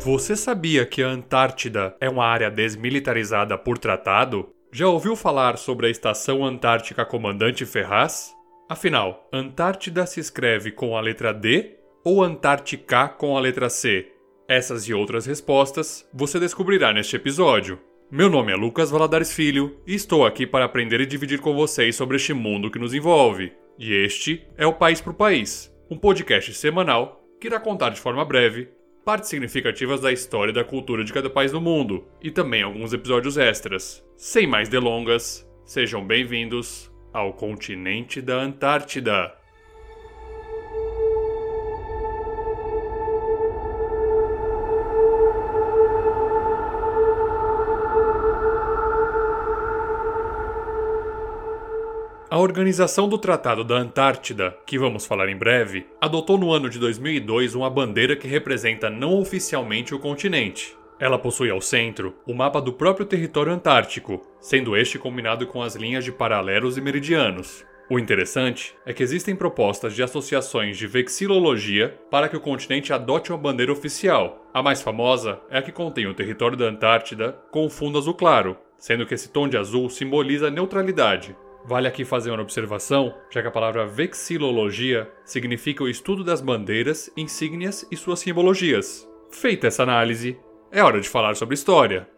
Você sabia que a Antártida é uma área desmilitarizada por tratado? Já ouviu falar sobre a Estação Antártica Comandante Ferraz? Afinal, Antártida se escreve com a letra D ou Antártica com a letra C? Essas e outras respostas você descobrirá neste episódio. Meu nome é Lucas Valadares Filho e estou aqui para aprender e dividir com vocês sobre este mundo que nos envolve. E este é o País por País, um podcast semanal que irá contar de forma breve partes significativas da história e da cultura de cada país do mundo, e também alguns episódios extras. Sem mais delongas, sejam bem-vindos ao continente da Antártida. A Organização do Tratado da Antártida, que vamos falar em breve, adotou no ano de 2002 uma bandeira que representa não oficialmente o continente. Ela possui ao centro o mapa do próprio território antártico, sendo este combinado com as linhas de paralelos e meridianos. O interessante é que existem propostas de associações de vexilologia para que o continente adote uma bandeira oficial. A mais famosa é a que contém o território da Antártida com o fundo azul claro, sendo que esse tom de azul simboliza neutralidade, Vale aqui fazer uma observação, já que a palavra vexilologia significa o estudo das bandeiras, insígnias e suas simbologias. Feita essa análise, é hora de falar sobre história.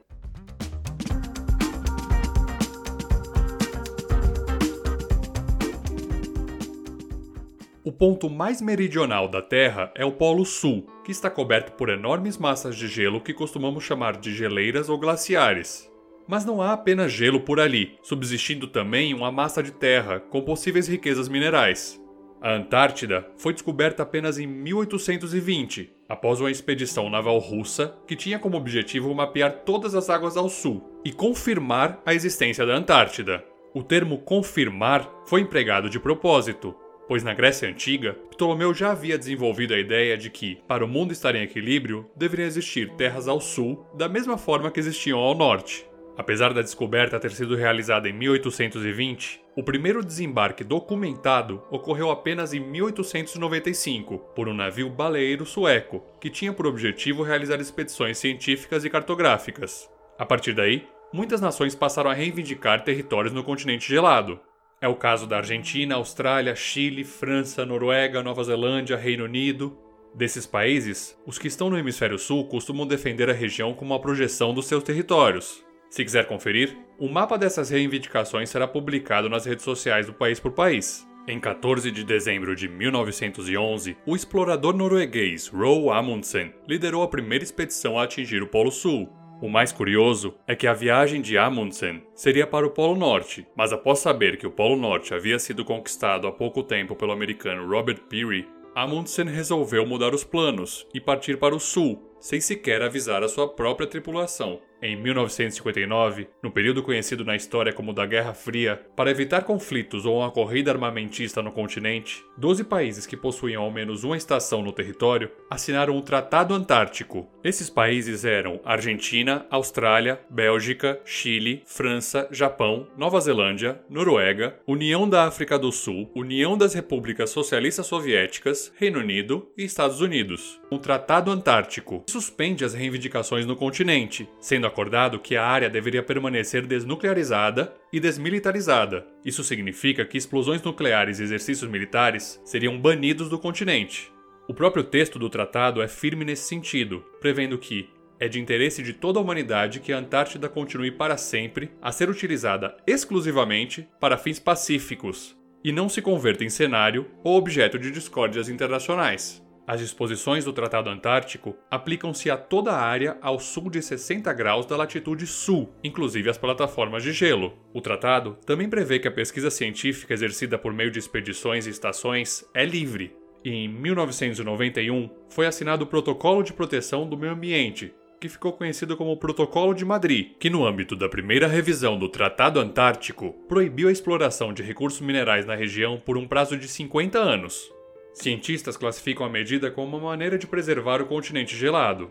O ponto mais meridional da Terra é o Polo Sul, que está coberto por enormes massas de gelo que costumamos chamar de geleiras ou glaciares. Mas não há apenas gelo por ali, subsistindo também uma massa de terra com possíveis riquezas minerais. A Antártida foi descoberta apenas em 1820, após uma expedição naval russa que tinha como objetivo mapear todas as águas ao sul e confirmar a existência da Antártida. O termo confirmar foi empregado de propósito, pois na Grécia Antiga, Ptolomeu já havia desenvolvido a ideia de que, para o mundo estar em equilíbrio, deveriam existir terras ao sul da mesma forma que existiam ao norte. Apesar da descoberta ter sido realizada em 1820, o primeiro desembarque documentado ocorreu apenas em 1895 por um navio baleeiro sueco, que tinha por objetivo realizar expedições científicas e cartográficas. A partir daí, muitas nações passaram a reivindicar territórios no continente gelado. É o caso da Argentina, Austrália, Chile, França, Noruega, Nova Zelândia, Reino Unido. Desses países, os que estão no hemisfério sul costumam defender a região como uma projeção dos seus territórios, se quiser conferir, o mapa dessas reivindicações será publicado nas redes sociais do País por País. Em 14 de dezembro de 1911, o explorador norueguês Roald Amundsen liderou a primeira expedição a atingir o Polo Sul. O mais curioso é que a viagem de Amundsen seria para o Polo Norte, mas após saber que o Polo Norte havia sido conquistado há pouco tempo pelo americano Robert Peary, Amundsen resolveu mudar os planos e partir para o sul, sem sequer avisar a sua própria tripulação. Em 1959, no período conhecido na história como da Guerra Fria, para evitar conflitos ou uma corrida armamentista no continente, 12 países que possuíam ao menos uma estação no território assinaram o Tratado Antártico. Esses países eram Argentina, Austrália, Bélgica, Chile, França, Japão, Nova Zelândia, Noruega, União da África do Sul, União das Repúblicas Socialistas Soviéticas, Reino Unido e Estados Unidos. O Tratado Antártico suspende as reivindicações no continente, sendo acordado que a área deveria permanecer desnuclearizada e desmilitarizada. Isso significa que explosões nucleares e exercícios militares seriam banidos do continente. O próprio texto do tratado é firme nesse sentido, prevendo que é de interesse de toda a humanidade que a Antártida continue para sempre a ser utilizada exclusivamente para fins pacíficos e não se converta em cenário ou objeto de discórdias internacionais. As disposições do Tratado Antártico aplicam-se a toda a área ao sul de 60 graus da latitude sul, inclusive as plataformas de gelo. O tratado também prevê que a pesquisa científica exercida por meio de expedições e estações é livre. E em 1991 foi assinado o Protocolo de Proteção do Meio Ambiente, que ficou conhecido como Protocolo de Madrid, que, no âmbito da primeira revisão do Tratado Antártico, proibiu a exploração de recursos minerais na região por um prazo de 50 anos. Cientistas classificam a medida como uma maneira de preservar o continente gelado.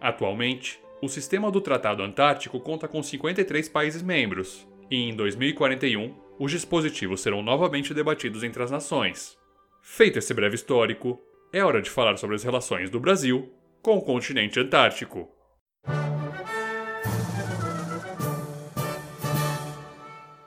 Atualmente, o sistema do Tratado Antártico conta com 53 países membros, e em 2041, os dispositivos serão novamente debatidos entre as nações. Feito esse breve histórico, é hora de falar sobre as relações do Brasil com o continente antártico.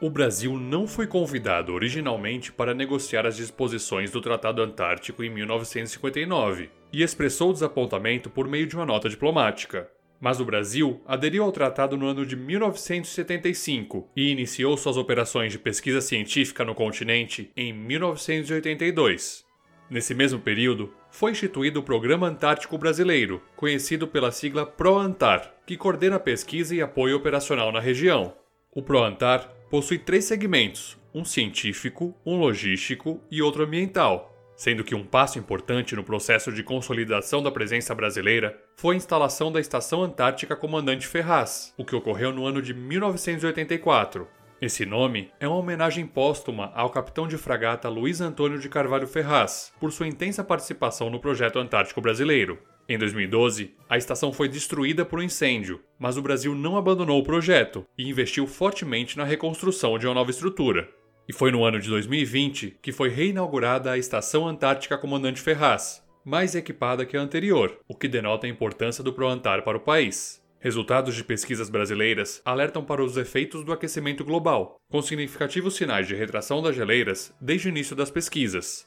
O Brasil não foi convidado originalmente para negociar as disposições do Tratado Antártico em 1959 e expressou desapontamento por meio de uma nota diplomática. Mas o Brasil aderiu ao tratado no ano de 1975 e iniciou suas operações de pesquisa científica no continente em 1982. Nesse mesmo período, foi instituído o Programa Antártico Brasileiro, conhecido pela sigla PROANTAR, que coordena pesquisa e apoio operacional na região. O PROANTAR possui três segmentos: um científico, um logístico e outro ambiental, sendo que um passo importante no processo de consolidação da presença brasileira foi a instalação da Estação Antártica Comandante Ferraz, o que ocorreu no ano de 1984. Esse nome é uma homenagem póstuma ao capitão de fragata Luiz Antônio de Carvalho Ferraz, por sua intensa participação no projeto antártico brasileiro. Em 2012, a estação foi destruída por um incêndio, mas o Brasil não abandonou o projeto e investiu fortemente na reconstrução de uma nova estrutura. E foi no ano de 2020 que foi reinaugurada a Estação Antártica Comandante Ferraz, mais equipada que a anterior, o que denota a importância do ProAntar para o país. Resultados de pesquisas brasileiras alertam para os efeitos do aquecimento global, com significativos sinais de retração das geleiras desde o início das pesquisas.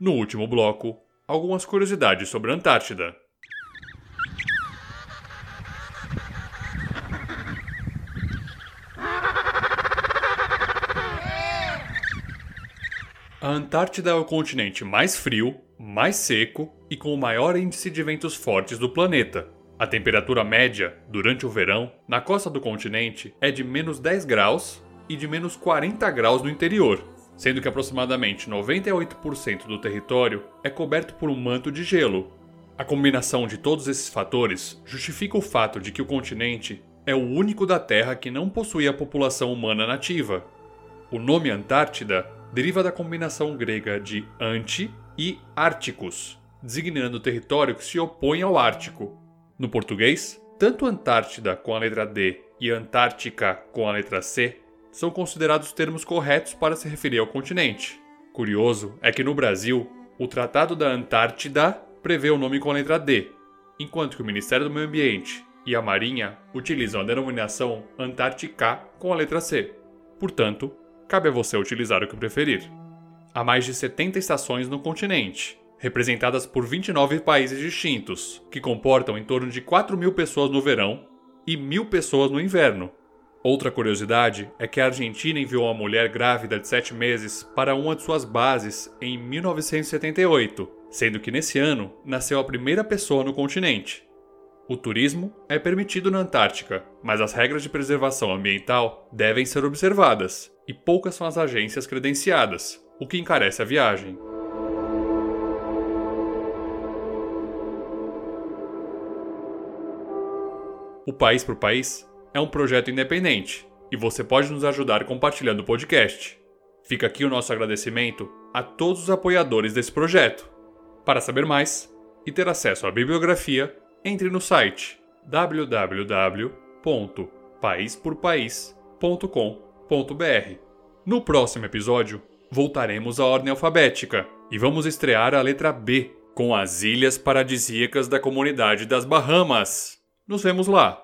No último bloco, algumas curiosidades sobre a Antártida. A Antártida é o continente mais frio, mais seco e com o maior índice de ventos fortes do planeta. A temperatura média, durante o verão, na costa do continente é de menos 10 graus e de menos 40 graus no interior, sendo que aproximadamente 98% do território é coberto por um manto de gelo. A combinação de todos esses fatores justifica o fato de que o continente é o único da Terra que não possui a população humana nativa. O nome Antártida deriva da combinação grega de anti e árticos, designando o território que se opõe ao Ártico. No português, tanto Antártida com a letra D e Antártica com a letra C são considerados termos corretos para se referir ao continente. Curioso é que no Brasil, o Tratado da Antártida prevê o nome com a letra D, enquanto que o Ministério do Meio Ambiente e a Marinha utilizam a denominação Antártica com a letra C. Portanto, cabe a você utilizar o que preferir. Há mais de 70 estações no continente, representadas por 29 países distintos, que comportam em torno de 4 mil pessoas no verão e mil pessoas no inverno. Outra curiosidade é que a Argentina enviou uma mulher grávida de 7 meses para uma de suas bases em 1978, sendo que nesse ano nasceu a primeira pessoa no continente. O turismo é permitido na Antártica, mas as regras de preservação ambiental devem ser observadas, e poucas são as agências credenciadas, o que encarece a viagem. O País por País é um projeto independente e você pode nos ajudar compartilhando o podcast. Fica aqui o nosso agradecimento a todos os apoiadores desse projeto. Para saber mais e ter acesso à bibliografia, entre no site No próximo episódio, voltaremos à ordem alfabética e vamos estrear a letra B com as Ilhas Paradisíacas da Comunidade das Bahamas. Nos vemos lá!